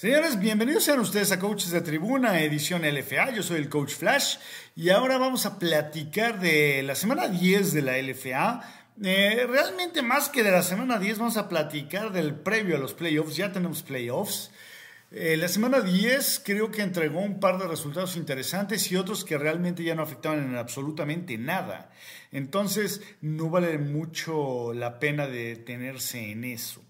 Señores, bienvenidos sean ustedes a Coaches de Tribuna, edición LFA. Yo soy el Coach Flash y ahora vamos a platicar de la semana 10 de la LFA. Eh, realmente más que de la semana 10 vamos a platicar del previo a los playoffs. Ya tenemos playoffs. Eh, la semana 10 creo que entregó un par de resultados interesantes y otros que realmente ya no afectaban en absolutamente nada. Entonces no vale mucho la pena detenerse en eso.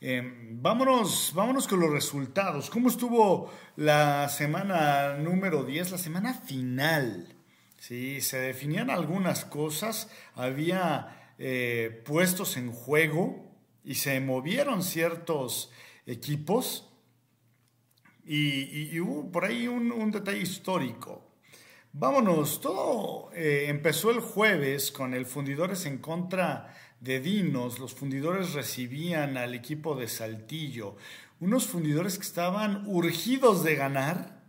Em, vámonos, vámonos con los resultados. ¿Cómo estuvo la semana número 10, la semana final? Sí, se definían algunas cosas, había eh, puestos en juego y se movieron ciertos equipos. Y, hubo por ahí un, detalle histórico. Vámonos, todo eh, empezó el jueves con el Fundidores en contra de Dinos, los fundidores recibían al equipo de Saltillo, unos fundidores que estaban urgidos de ganar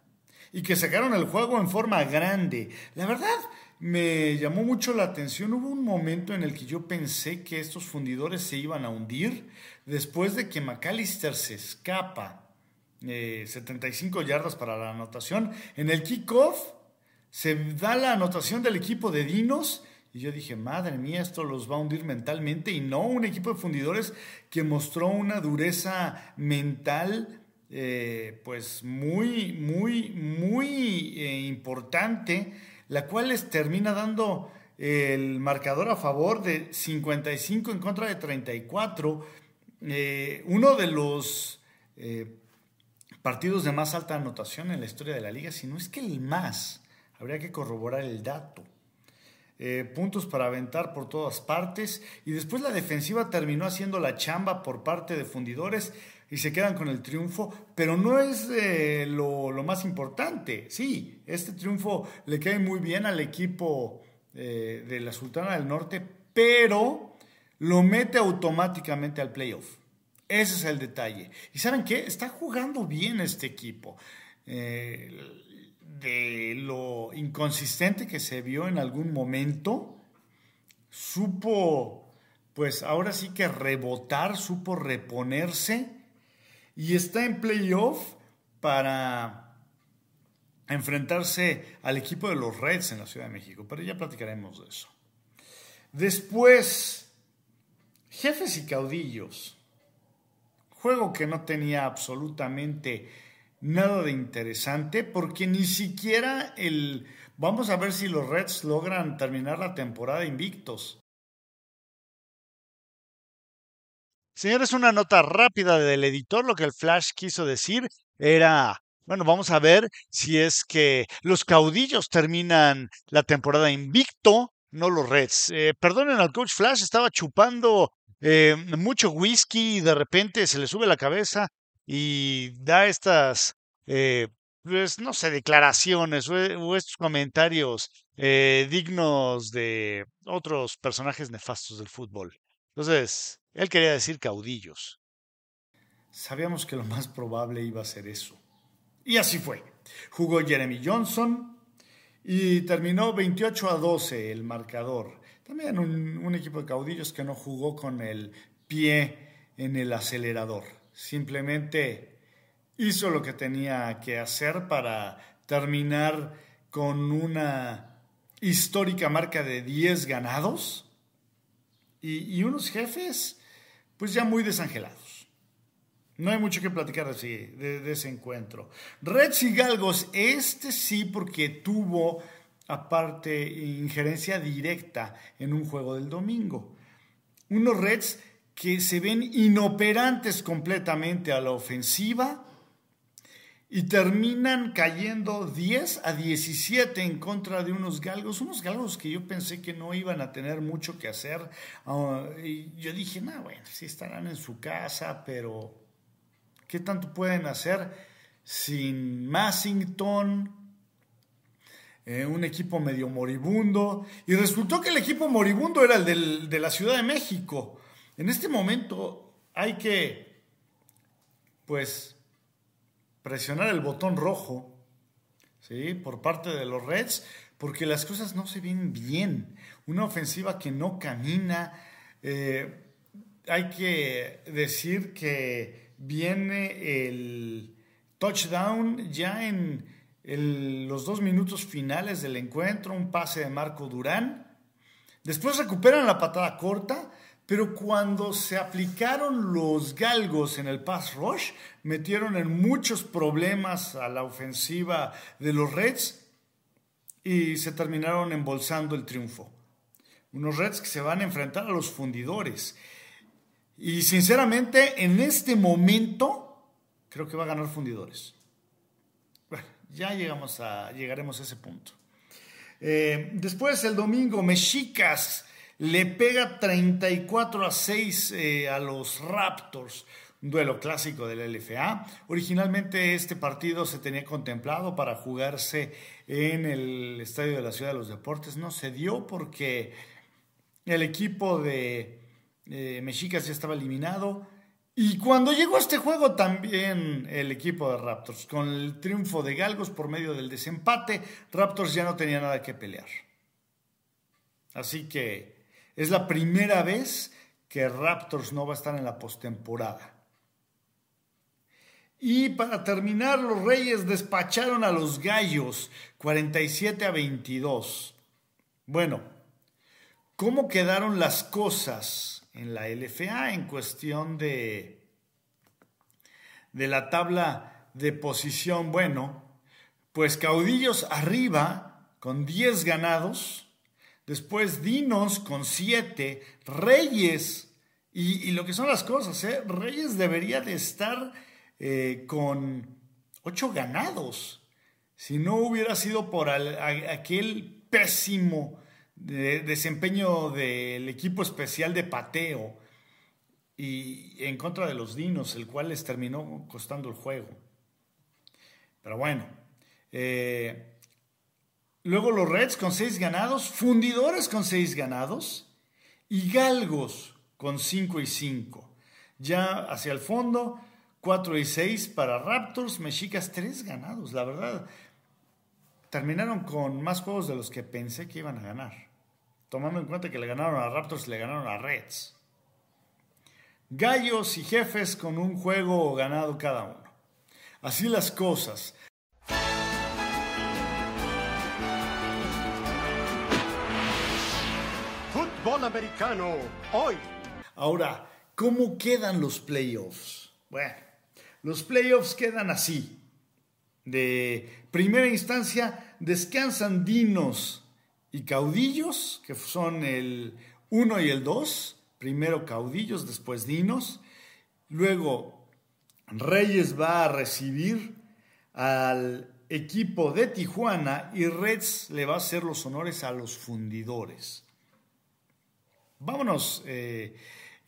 y que sacaron el juego en forma grande. La verdad, me llamó mucho la atención. Hubo un momento en el que yo pensé que estos fundidores se iban a hundir después de que McAllister se escapa. 75 eh, yardas para la anotación. En el kickoff se da la anotación del equipo de Dinos yo dije, madre mía, esto los va a hundir mentalmente. Y no, un equipo de fundidores que mostró una dureza mental, eh, pues muy, muy, muy eh, importante, la cual les termina dando el marcador a favor de 55 en contra de 34. Eh, uno de los partidos de más alta anotación en la historia de la liga, si no es que el más. Habría que corroborar el dato. Eh, puntos para aventar por todas partes y después la defensiva terminó haciendo la chamba por parte de fundidores y se quedan con el triunfo, pero no es eh, lo, más importante. Sí, este triunfo le cae muy bien al equipo eh, de la Sultana del Norte, pero lo mete automáticamente al playoff. Ese es el detalle. ¿Y saben qué? Está jugando bien este equipo de lo inconsistente que se vio en algún momento, supo, pues ahora sí que rebotar, supo reponerse y está en playoff para enfrentarse al equipo de los Reds en la Ciudad de México, pero ya platicaremos de eso. Después, jefes y caudillos, juego que no tenía absolutamente nada de interesante porque ni siquiera el... Vamos a ver si los Reds logran terminar la temporada invictos. Señores, una nota rápida del editor. Lo que el Flash quiso decir era, bueno, vamos a ver si es que los caudillos terminan la temporada invicto, no los Reds. Eh, perdonen al coach Flash, estaba chupando eh, mucho whisky y de repente se le sube la cabeza y da estas, eh, pues, no sé, declaraciones o, estos comentarios eh, dignos de otros personajes nefastos del fútbol. Entonces, él quería decir caudillos. Sabíamos que lo más probable iba a ser eso. Y así fue. Jugó Jeremy Johnson y terminó 28 a 12 el marcador. También un equipo de caudillos que no jugó con el pie en el acelerador simplemente hizo lo que tenía que hacer para terminar con una histórica marca de 10 ganados y, unos jefes pues ya muy desangelados. No hay mucho que platicar de, ese encuentro. Reds y Galgos, este sí porque tuvo aparte injerencia directa en un juego del domingo. Unos Reds que se ven inoperantes completamente a la ofensiva y terminan cayendo 10 a 17 en contra de unos galgos, unos galgos que yo pensé que no iban a tener mucho que hacer. Ah, y yo dije, no, bueno, sí estarán en su casa, pero ¿qué tanto pueden hacer sin Massington? Eh, un equipo medio moribundo. Y resultó que el equipo moribundo era el de la Ciudad de México. En este momento hay que, pues, presionar el botón rojo, ¿sí? Por parte de los Reds, porque las cosas no se ven bien. Una ofensiva que no camina. Eh, hay que decir que viene el touchdown ya en los dos minutos finales del encuentro, un pase de Marco Durán. Después recuperan la patada corta, pero cuando se aplicaron los galgos en el pass rush, metieron en muchos problemas a la ofensiva de los Reds y se terminaron embolsando el triunfo. Unos Reds que se van a enfrentar a los fundidores. Y sinceramente, en este momento, creo que va a ganar fundidores. Bueno, ya llegamos a, llegaremos a ese punto. Eh, después, el domingo, Mexicas le pega 34 a 6 eh, a los Raptors. Un duelo clásico del LFA. Originalmente este partido se tenía contemplado para jugarse en el Estadio de la Ciudad de los Deportes. No se dio porque el equipo de eh, Mexicas ya estaba eliminado. Y cuando llegó este juego también el equipo de Raptors, con el triunfo de Galgos por medio del desempate, Raptors ya no tenía nada que pelear. Así que es la primera vez que Raptors no va a estar en la postemporada. Y para terminar, los Reyes despacharon a los Gallos 47 a 22. Bueno, ¿cómo quedaron las cosas? en la LFA en cuestión de, de la tabla de posición. Bueno, pues caudillos arriba con 10 ganados, después Dinos con 7, Reyes, y, lo que son las cosas, ¿eh? Reyes debería de estar eh, con 8 ganados, si no hubiera sido por aquel pésimo de desempeño del equipo especial de pateo y en contra de los Dinos, el cual les terminó costando el juego. Pero bueno, eh, luego los Reds con seis ganados, Fundidores con seis ganados y Galgos con cinco y cinco. Ya hacia el fondo, 4 y 6 para Raptors, Mexicas tres ganados, la verdad. Terminaron con más juegos de los que pensé que iban a ganar tomando en cuenta que le ganaron a Raptors y le ganaron a Reds. Gallos y jefes con un juego ganado cada uno. Así las cosas. Fútbol americano, hoy. Ahora, ¿cómo quedan los playoffs? Bueno, los playoffs quedan así. De primera instancia, descansan Dinos y caudillos, que son el 1 y el 2, primero caudillos, después dinos, luego Reyes va a recibir al equipo de Tijuana y Reds le va a hacer los honores a los fundidores. Vámonos eh,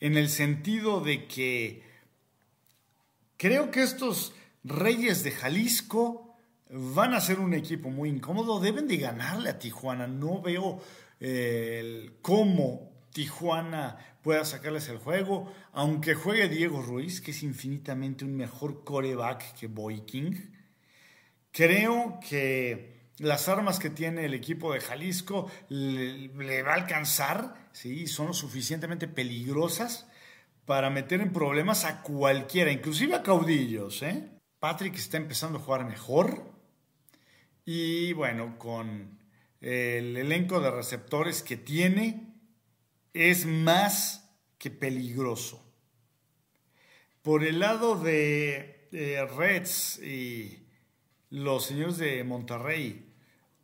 en el sentido de que creo que estos Reyes de Jalisco van a ser un equipo muy incómodo, deben de ganarle a Tijuana. No veo eh, cómo Tijuana pueda sacarles el juego, aunque juegue Diego Ruiz, que es infinitamente un mejor coreback que Boy Creo que las armas que tiene el equipo de Jalisco le, va a alcanzar, ¿sí? son lo suficientemente peligrosas para meter en problemas a cualquiera, inclusive a caudillos. ¿eh? Patrick está empezando a jugar mejor, y bueno, con el elenco de receptores que tiene, es más que peligroso. Por el lado de Reds y los señores de Monterrey,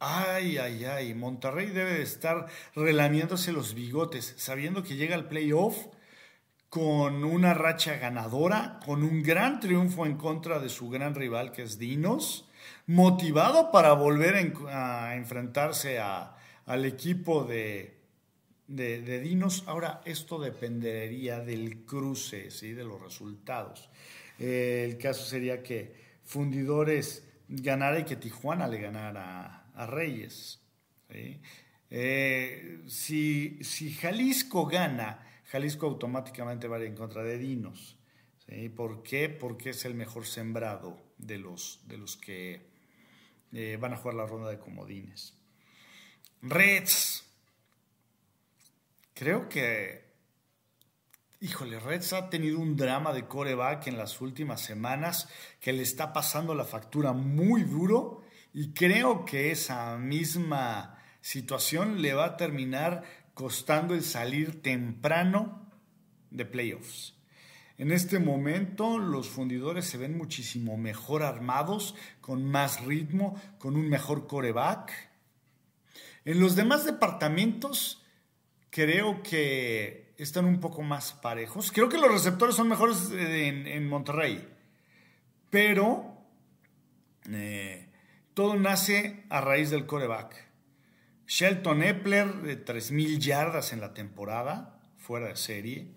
ay, ay, ay, Monterrey debe de estar relamiéndose los bigotes, sabiendo que llega al playoff con una racha ganadora, con un gran triunfo en contra de su gran rival que es Dinos motivado para volver a enfrentarse al equipo de, de, Dinos. Ahora, esto dependería del cruce, ¿sí? de los resultados. Eh, el caso sería que Fundidores ganara y que Tijuana le ganara a, Reyes. Eh, si, si, Jalisco gana, Jalisco automáticamente va a ir en contra de Dinos. ¿Por qué? Porque es el mejor sembrado de los, de los que eh, van a jugar la ronda de comodines. Reds. Creo que híjole, Reds ha tenido un drama de coreback en las últimas semanas que le está pasando la factura muy duro y creo que esa misma situación le va a terminar costando el salir temprano de playoffs. En este momento los fundidores se ven muchísimo mejor armados, con más ritmo, con un mejor coreback. En los demás departamentos creo que están un poco más parejos. Creo que los receptores son mejores en, Monterrey, pero eh, todo nace a raíz del coreback. Shelton Epler de 3.000 yardas en la temporada, fuera de serie.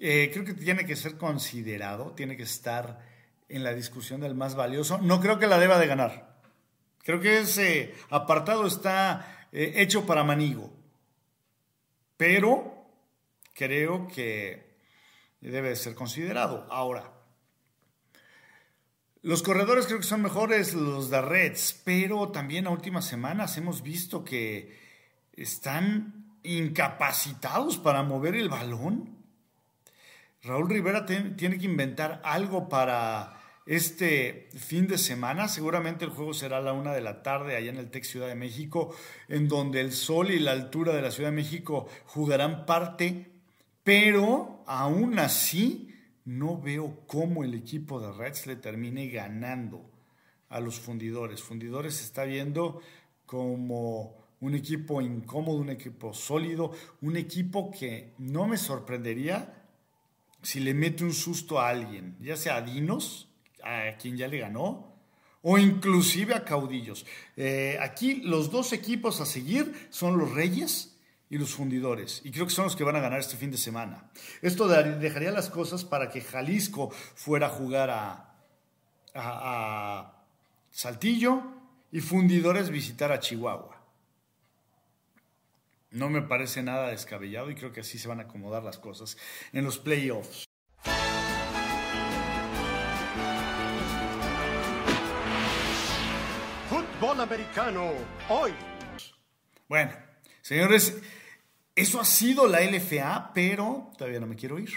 Eh, creo que tiene que ser considerado, tiene que estar en la discusión del más valioso. No creo que la deba de ganar. Creo que ese apartado está eh, hecho para Manigo. Pero creo que debe de ser considerado. Ahora, los corredores creo que son mejores los de Reds, pero también a últimas semanas hemos visto que están incapacitados para mover el balón. Raúl Rivera tiene que inventar algo para este fin de semana. Seguramente el juego será a la una de la tarde allá en el Tec Ciudad de México, en donde el sol y la altura de la Ciudad de México jugarán parte, pero aún así no veo cómo el equipo de Reds le termine ganando a los fundidores. Fundidores se está viendo como un equipo incómodo, un equipo sólido, un equipo que no me sorprendería si le mete un susto a alguien, ya sea a Dinos, a quien ya le ganó, o inclusive a Caudillos. Eh, aquí los dos equipos a seguir son los Reyes y los Fundidores, y creo que son los que van a ganar este fin de semana. Esto dejaría las cosas para que Jalisco fuera a jugar a, a Saltillo y Fundidores visitar a Chihuahua. No me parece nada descabellado y creo que así se van a acomodar las cosas en los playoffs. Fútbol americano, hoy. Bueno, señores, eso ha sido la LFA, pero todavía no me quiero ir.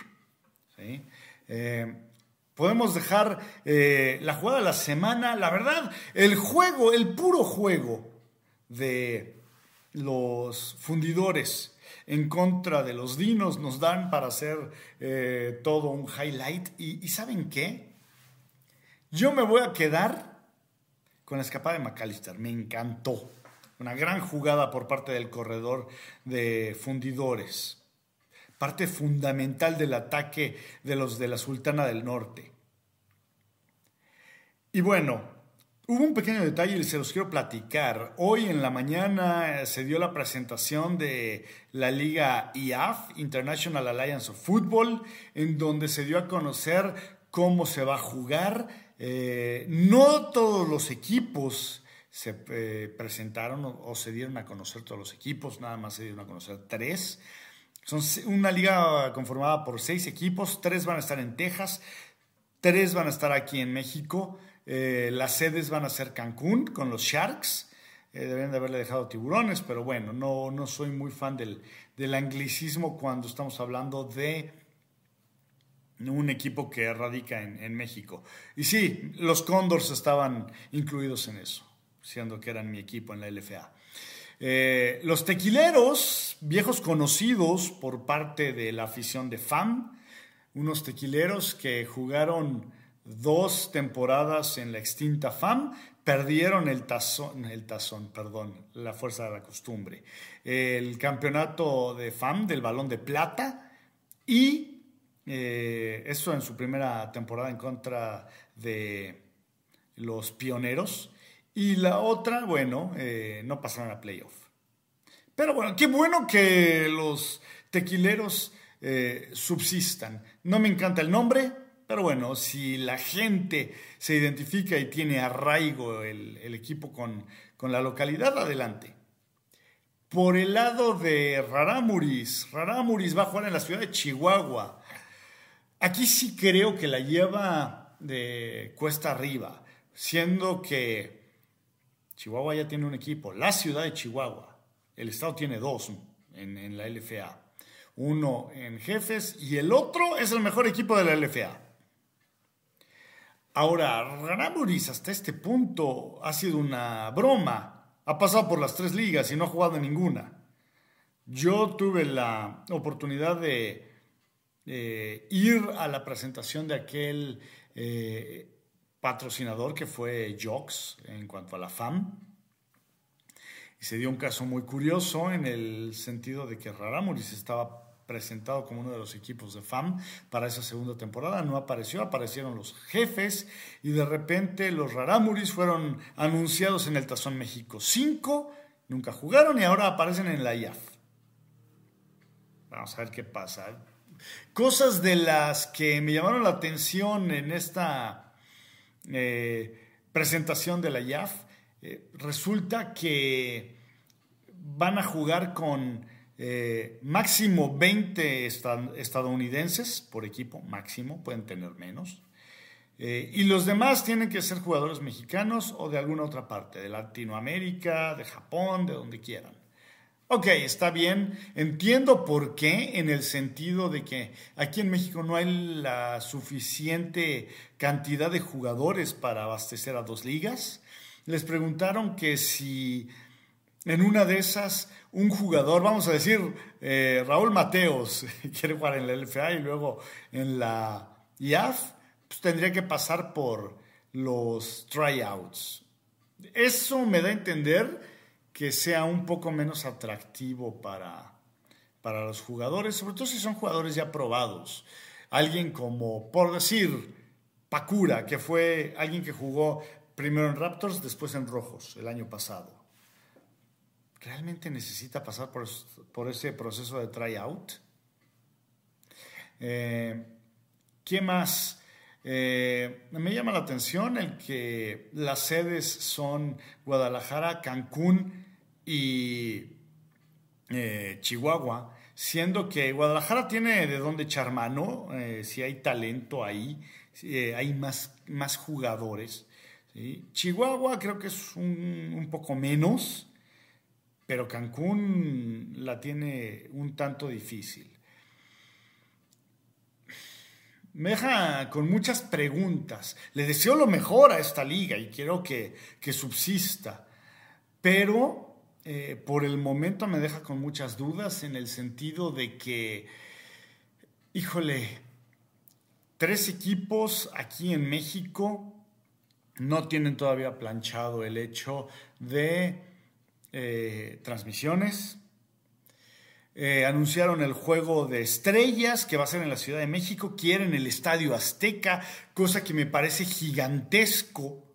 Eh, podemos dejar eh, la jugada de la semana, la verdad, el juego, el puro juego de los fundidores en contra de los dinos nos dan para hacer eh, todo un highlight. Y, ¿saben qué? Yo me voy a quedar con la escapada de McAllister. Me encantó. Una gran jugada por parte del corredor de fundidores. Parte fundamental del ataque de los de la Sultana del Norte. Y bueno, Hubo un pequeño detalle y se los quiero platicar. Hoy en la mañana se dio la presentación de la liga IAF, International Alliance of Football, en donde se dio a conocer cómo se va a jugar. Eh, no todos los equipos se eh, presentaron o, se dieron a conocer todos los equipos, nada más se dieron a conocer tres. Son una liga conformada por seis equipos, tres van a estar en Texas, tres van a estar aquí en México. Eh, las sedes van a ser Cancún con los Sharks. Eh, deberían de haberle dejado tiburones, pero bueno, no, no soy muy fan del, anglicismo cuando estamos hablando de un equipo que radica en, México. Y sí, los Condors estaban incluidos en eso, siendo que eran mi equipo en la LFA. Eh, los tequileros, viejos conocidos por parte de la afición de FAM, unos tequileros que jugaron dos temporadas en la extinta FAM, perdieron el tazón, el tazón, perdón, la fuerza de la costumbre, el campeonato de FAM del balón de plata y eh, eso en su primera temporada en contra de los pioneros y la otra, bueno, eh, no pasaron a playoff. Pero bueno, qué bueno que los tequileros eh, subsistan. No me encanta el nombre, pero bueno, si la gente se identifica y tiene arraigo el, equipo con, la localidad, adelante. Por el lado de Raramuris, Raramuris va a jugar en la ciudad de Chihuahua. Aquí sí creo que la lleva de cuesta arriba, siendo que Chihuahua ya tiene un equipo, la ciudad de Chihuahua, el estado tiene dos en, la LFA. uno en jefes y el otro es el mejor equipo de la LFA. Ahora, Raramuris hasta este punto ha sido una broma. Ha pasado por las tres ligas y no ha jugado en ninguna. Yo tuve la oportunidad de ir a la presentación de aquel eh, patrocinador que fue Jox en cuanto a la FAM. Y se dio un caso muy curioso en el sentido de que Raramuris estaba presentado como uno de los equipos de FAM para esa segunda temporada. No apareció, aparecieron los jefes y de repente los Raramuris fueron anunciados en el Tazón México 5, nunca jugaron y ahora aparecen en la IAF. Vamos a ver qué pasa. Cosas de las que me llamaron la atención en esta eh, presentación de la IAF, eh, resulta que van a jugar con eh, máximo 20 estadounidenses por equipo, máximo, pueden tener menos. Y los demás tienen que ser jugadores mexicanos o de alguna otra parte, de Latinoamérica, de Japón, de donde quieran. Ok, está bien, entiendo por qué, en el sentido de que aquí en México no hay la suficiente cantidad de jugadores para abastecer a dos ligas. Les preguntaron que si en una de esas un jugador, vamos a decir, eh, Raúl Mateos, quiere jugar en la LFA y luego en la IAF, pues tendría que pasar por los tryouts. Eso me da a entender que sea un poco menos atractivo para, para los jugadores, sobre todo si son jugadores ya probados. Alguien como, por decir, Pakura, que fue alguien que jugó primero en Raptors, después en Rojos el año pasado ¿realmente necesita pasar por, ese proceso de tryout? Eh, ¿Qué más? Eh, me llama la atención el que las sedes son Guadalajara, Cancún y eh, Chihuahua, siendo que Guadalajara tiene de dónde echar mano, si hay talento ahí, hay más, más jugadores. Chihuahua creo que es un poco menos, pero Cancún la tiene un tanto difícil. Me deja con muchas preguntas. Le deseo lo mejor a esta liga y quiero que, subsista, pero eh, por el momento me deja con muchas dudas en el sentido de que, híjole, tres equipos aquí en México no tienen todavía planchado el hecho de eh, transmisiones. Eh, anunciaron el juego de estrellas que va a ser en la Ciudad de México. Quieren el Estadio Azteca, cosa que me parece gigantesco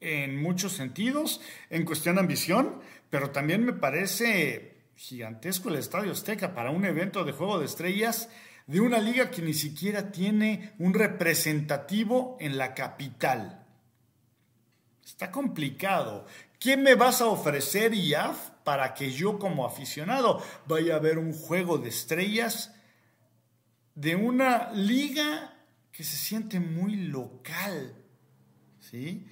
en muchos sentidos, en cuestión de ambición, pero también me parece gigantesco el Estadio Azteca para un evento de juego de estrellas de una liga que ni siquiera tiene un representativo en la capital. Está complicado. ¿Qué me vas a ofrecer, IAF, para que yo como aficionado vaya a ver un juego de estrellas de una liga que se siente muy local? ¿Sí?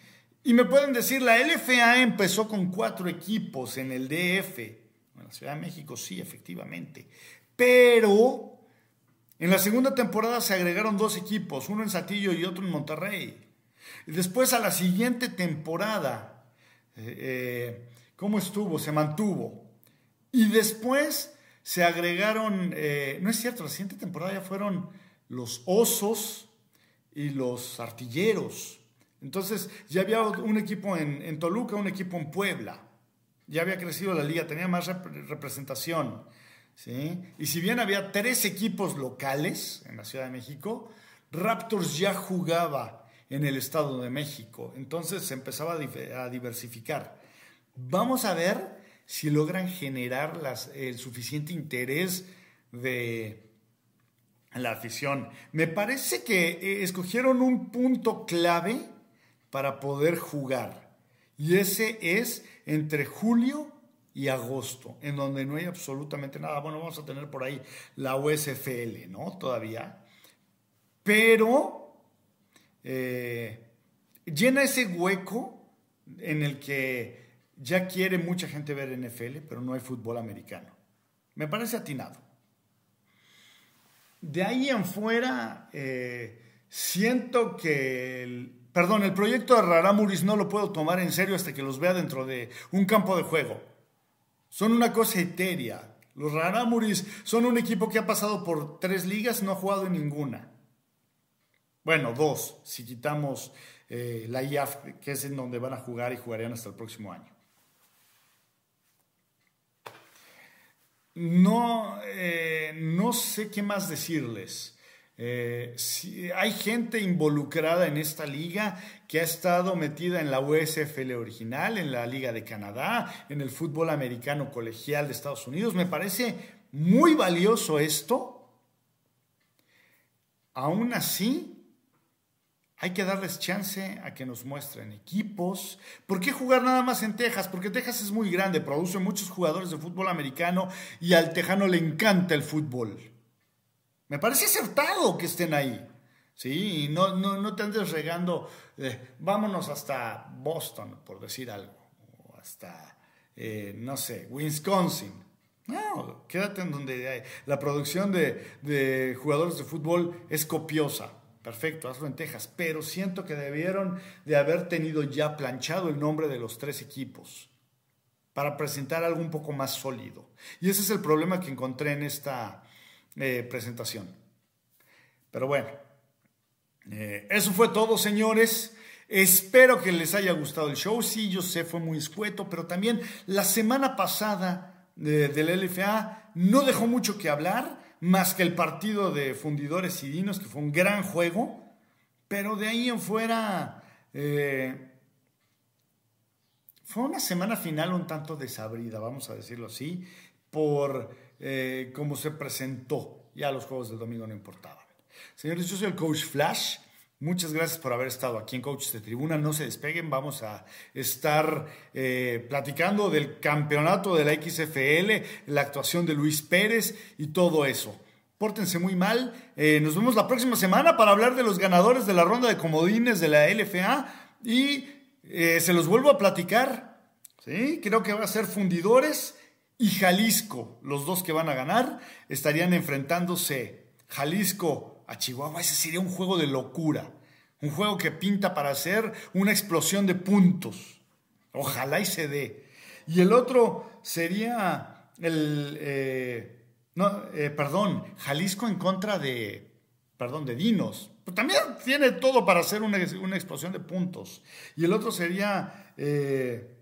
Y me pueden decir, la LFA empezó con cuatro equipos en el DF. En la Ciudad de México sí, efectivamente. Pero en la segunda temporada se agregaron dos equipos, uno en Satillo y otro en Monterrey. Y después a la siguiente temporada eh, eh, ¿cómo estuvo? Se mantuvo. Y después se agregaron, eh, no es cierto, la siguiente temporada ya fueron los osos y los artilleros. Entonces ya había un equipo en, Toluca, un equipo en Puebla. Ya había crecido la liga, tenía más representación. ¿sí? Y si bien había tres equipos locales en la Ciudad de México, Raptors ya jugaba en el Estado de México. Entonces se empezaba a diversificar. Vamos a ver si logran generar el suficiente interés de la afición. Me parece que eh, escogieron un punto clave para poder jugar. Y ese es entre julio y agosto, en donde no hay absolutamente nada. Bueno, vamos a tener por ahí la USFL, ¿no? Todavía. Pero eh, llena ese hueco en el que ya quiere mucha gente ver NFL, pero no hay fútbol americano. Me parece atinado. de ahí en fuera, eh, siento que, el, perdón, el proyecto de Raramuris no lo puedo tomar en serio hasta que los vea dentro de un campo de juego. Son una cosa etérea. Los Raramuris son un equipo que ha pasado por tres ligas, no ha jugado en ninguna. Bueno, dos, si quitamos eh, la IAF, que es en donde van a jugar y jugarían hasta el próximo año. No, eh, no sé qué más decirles. Eh, hay gente involucrada en esta liga que ha estado metida en la USFL original, en la Liga de Canadá, en el fútbol americano colegial de Estados Unidos. Me parece muy valioso esto. Aún así, hay que darles chance a que nos muestren equipos. ¿Por qué jugar nada más en Texas? Porque Texas es muy grande, produce muchos jugadores de fútbol americano y al tejano le encanta el fútbol. Me parece acertado que estén ahí. Sí, y no, no, no te andes regando, vámonos hasta Boston, por decir algo, o hasta, eh, no sé, Wisconsin. No, quédate en donde hay. La producción de, de jugadores de fútbol es copiosa. Perfecto, hazlo en Texas, pero siento que debieron de haber tenido ya planchado el nombre de los tres equipos para presentar algo un poco más sólido. Y ese es el problema que encontré en esta eh, presentación. Pero bueno, eh, eso fue todo, señores. Espero que les haya gustado el show. Sí, yo sé, fue muy escueto, pero también la semana pasada eh, del LFA no dejó mucho que hablar más que el partido de Fundidores y Dinos, que fue un gran juego, pero de ahí en fuera fue una semana final un tanto desabrida, vamos a decirlo así, por eh, cómo se presentó. Ya los juegos del domingo no importaban. Señores, yo soy el coach Flash. Muchas gracias por haber estado aquí en Coaches de Tribuna. No se despeguen, vamos a estar eh, platicando del campeonato de la XFL, la actuación de Luis Pérez y todo eso. Pórtense muy mal. Eh, nos vemos la próxima semana para hablar de los ganadores de la ronda de comodines de la LFA y eh, se los vuelvo a platicar. ¿sí? Creo que va a ser Fundidores y Jalisco, los dos que van a ganar. Estarían enfrentándose Jalisco a Chihuahua, ese sería un juego de locura. Un juego que pinta para hacer una explosión de puntos. Ojalá y se dé. Y el otro sería el, eh, no, eh, perdón, Jalisco en contra de, perdón, de Dinos. Pero también tiene todo para hacer una, explosión de puntos. Y el otro sería eh,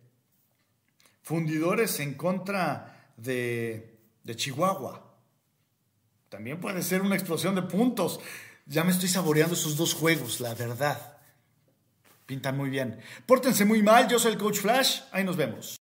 Fundidores en contra de, de Chihuahua. También puede ser una explosión de puntos. Ya me estoy saboreando esos dos juegos, la verdad. Pintan muy bien. Pórtense muy mal, yo soy el Coach Flash, ahí nos vemos.